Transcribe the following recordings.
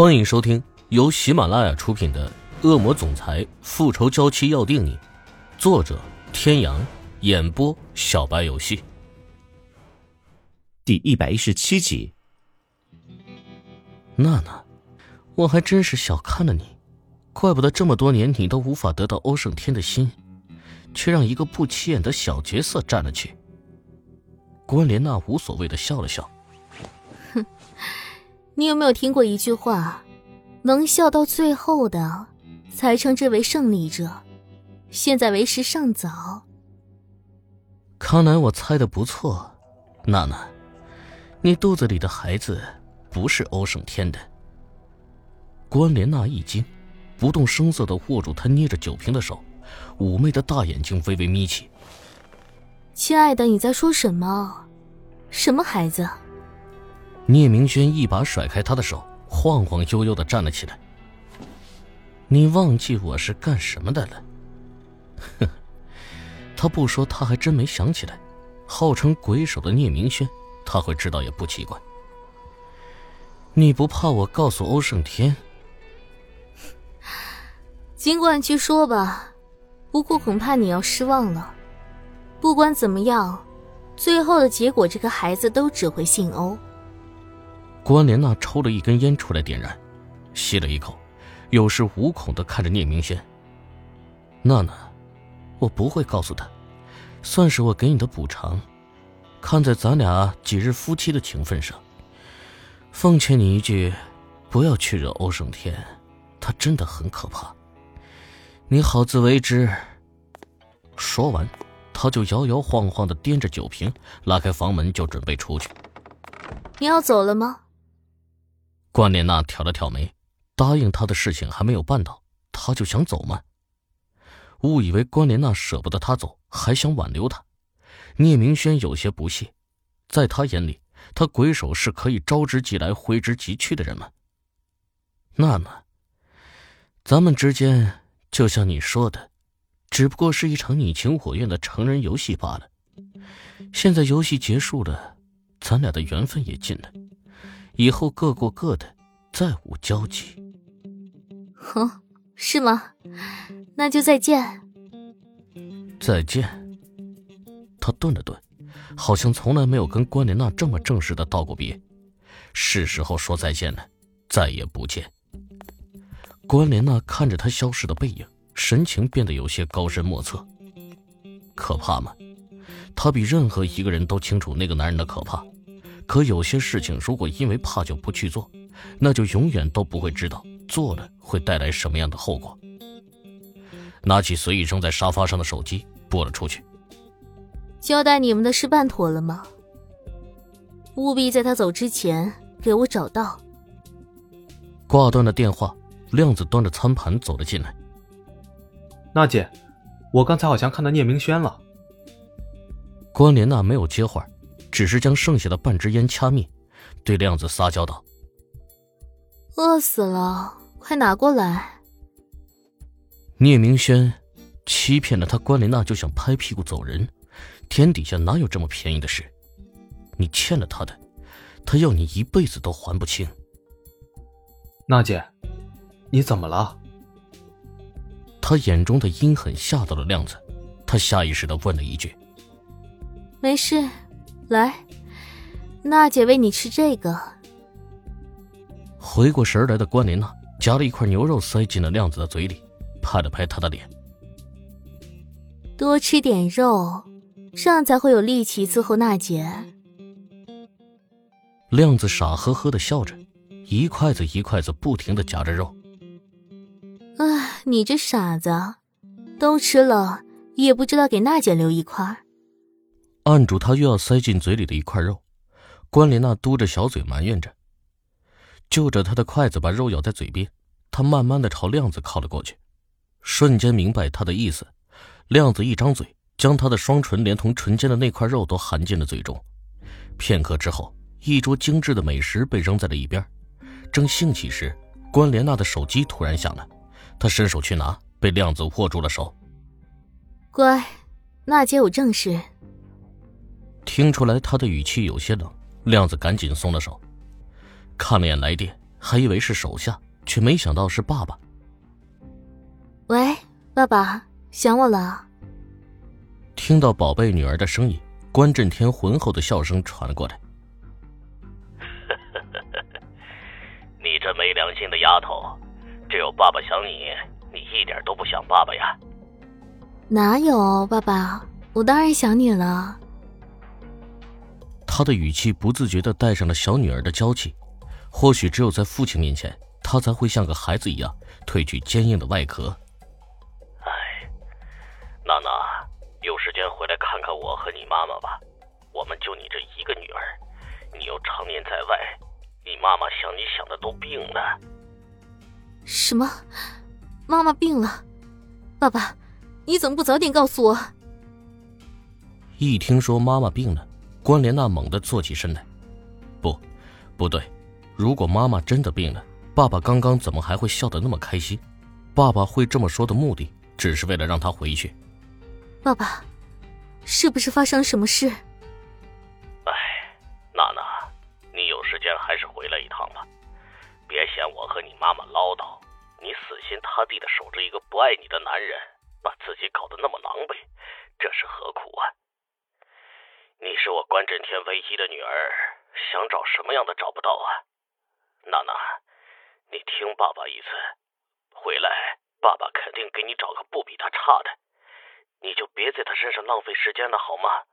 欢迎收听由喜马拉雅出品的《恶魔总裁复仇娇妻要定你》，作者：天阳，演播：小白游戏。第一百一十七集。娜娜，我还真是小看了你，怪不得这么多年你都无法得到欧胜天的心，却让一个不起眼的小角色占了去。关莲娜无所谓的笑了笑，哼。你有没有听过一句话，能笑到最后的，才称之为胜利者。现在为时尚早。看来我猜的不错，娜娜，你肚子里的孩子不是欧胜天的。关莲娜一惊，不动声色的握住他捏着酒瓶的手，妩媚的大眼睛微微眯起。亲爱的，你在说什么？什么孩子？聂明轩一把甩开他的手，晃晃悠悠的站了起来。你忘记我是干什么的了？哼，他不说，他还真没想起来。号称鬼手的聂明轩，他会知道也不奇怪。你不怕我告诉欧胜天？尽管去说吧，不过恐怕你要失望了。不管怎么样，最后的结果，这个孩子都只会姓欧。关莲娜抽了一根烟出来点燃，吸了一口，有恃无恐的看着聂明轩。娜娜，我不会告诉他，算是我给你的补偿。看在咱俩几日夫妻的情分上，奉劝你一句，不要去惹欧胜天，他真的很可怕。你好自为之。说完，他就摇摇晃晃的掂着酒瓶，拉开房门就准备出去。你要走了吗？关莲娜挑了挑眉，答应他的事情还没有办到，他就想走吗？误以为关莲娜舍不得他走，还想挽留他。聂明轩有些不屑，在他眼里，他鬼手是可以招之即来、挥之即去的人吗？娜娜，咱们之间就像你说的，只不过是一场你情我愿的成人游戏罢了。现在游戏结束了，咱俩的缘分也尽了。以后各过各的，再无交集。哼，是吗？那就再见。再见。他顿了顿，好像从来没有跟关莲娜这么正式的道过别。是时候说再见了，再也不见。关莲娜看着他消失的背影，神情变得有些高深莫测。可怕吗？他比任何一个人都清楚那个男人的可怕。可有些事情，如果因为怕就不去做，那就永远都不会知道做了会带来什么样的后果。拿起随意扔在沙发上的手机，拨了出去。交代你们的事办妥了吗？务必在他走之前给我找到。挂断了电话，亮子端着餐盘走了进来。娜姐，我刚才好像看到聂明轩了。关莲娜没有接话。只是将剩下的半支烟掐灭，对亮子撒娇道：“饿死了，快拿过来。”聂明轩欺骗了他，关莲娜就想拍屁股走人。天底下哪有这么便宜的事？你欠了他的，他要你一辈子都还不清。娜姐，你怎么了？他眼中的阴狠吓到了亮子，他下意识的问了一句：“没事。”来，娜姐喂你吃这个。回过神来的关莲娜夹了一块牛肉塞进了亮子的嘴里，拍了拍他的脸。多吃点肉，这样才会有力气伺候娜姐。亮子傻呵呵的笑着，一筷子一筷子不停的夹着肉。唉，你这傻子，都吃了也不知道给娜姐留一块。按住他又要塞进嘴里的一块肉，关莲娜嘟着小嘴埋怨着，就着他的筷子把肉咬在嘴边。他慢慢的朝亮子靠了过去，瞬间明白他的意思。亮子一张嘴，将他的双唇连同唇间的那块肉都含进了嘴中。片刻之后，一桌精致的美食被扔在了一边。正兴起时，关莲娜的手机突然响了，她伸手去拿，被亮子握住了手。乖，娜姐有正事。听出来他的语气有些冷，亮子赶紧松了手，看了眼来电，还以为是手下，却没想到是爸爸。喂，爸爸，想我了？听到宝贝女儿的声音，关震天浑厚的笑声传了过来。你这没良心的丫头，只有爸爸想你，你一点都不想爸爸呀？哪有，爸爸，我当然想你了。他的语气不自觉的带上了小女儿的娇气，或许只有在父亲面前，他才会像个孩子一样褪去坚硬的外壳。哎，娜娜，有时间回来看看我和你妈妈吧。我们就你这一个女儿，你又常年在外，你妈妈想你想的都病了。什么？妈妈病了？爸爸，你怎么不早点告诉我？一听说妈妈病了。关莲娜猛地坐起身来，不，不对，如果妈妈真的病了，爸爸刚刚怎么还会笑得那么开心？爸爸会这么说的目的，只是为了让她回去。爸爸，是不是发生了什么事？哎，娜娜，你有时间还是回来一趟吧，别嫌我和你妈妈唠叨。你死心塌地的守着一个不爱你的男人，把自己搞得那么狼狈，这是何苦啊？你是我关震天唯一的女儿，想找什么样的找不到啊？娜娜，你听爸爸一次，回来爸爸肯定给你找个不比他差的，你就别在他身上浪费时间了，好吗？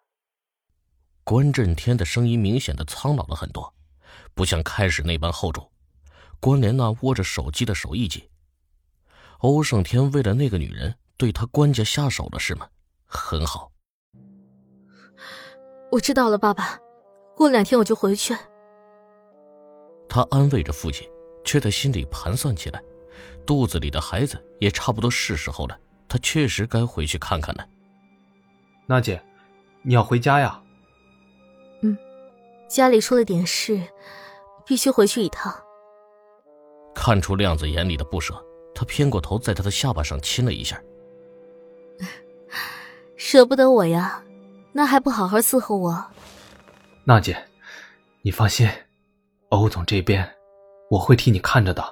关震天的声音明显的苍老了很多，不像开始那般厚重。关莲娜握着手机的手一紧。欧胜天为了那个女人对他关家下手了是吗？很好。我知道了，爸爸。过两天我就回去。他安慰着父亲，却在心里盘算起来：肚子里的孩子也差不多是时候了，他确实该回去看看了。娜姐，你要回家呀？嗯，家里出了点事，必须回去一趟。看出亮子眼里的不舍，他偏过头，在他的下巴上亲了一下。舍不得我呀。那还不好好伺候我，娜姐，你放心，欧总这边我会替你看着的。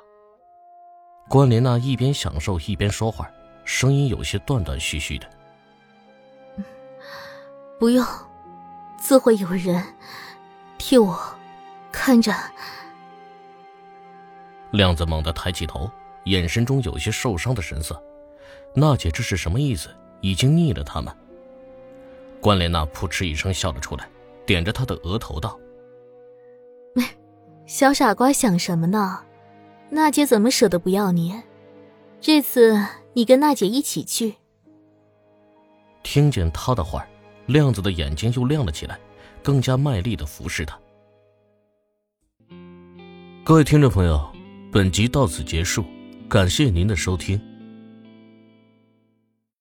关莲娜一边享受一边说话，声音有些断断续续的。不用，自会有人替我看着。亮子猛地抬起头，眼神中有些受伤的神色。娜姐这是什么意思？已经腻了他吗？关莲娜扑哧一声笑了出来，点着他的额头道：“小傻瓜想什么呢？娜姐怎么舍得不要你？这次你跟娜姐一起去。”听见他的话，亮子的眼睛又亮了起来，更加卖力的服侍他。各位听众朋友，本集到此结束，感谢您的收听。